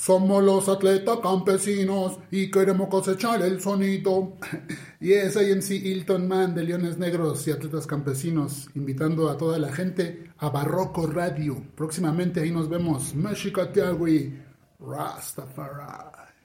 Somos los atletas campesinos y queremos cosechar el sonido. y es IMC Hilton Man de Leones Negros y Atletas Campesinos, invitando a toda la gente a Barroco Radio. Próximamente ahí nos vemos. Mexicatiagui, Rastafari.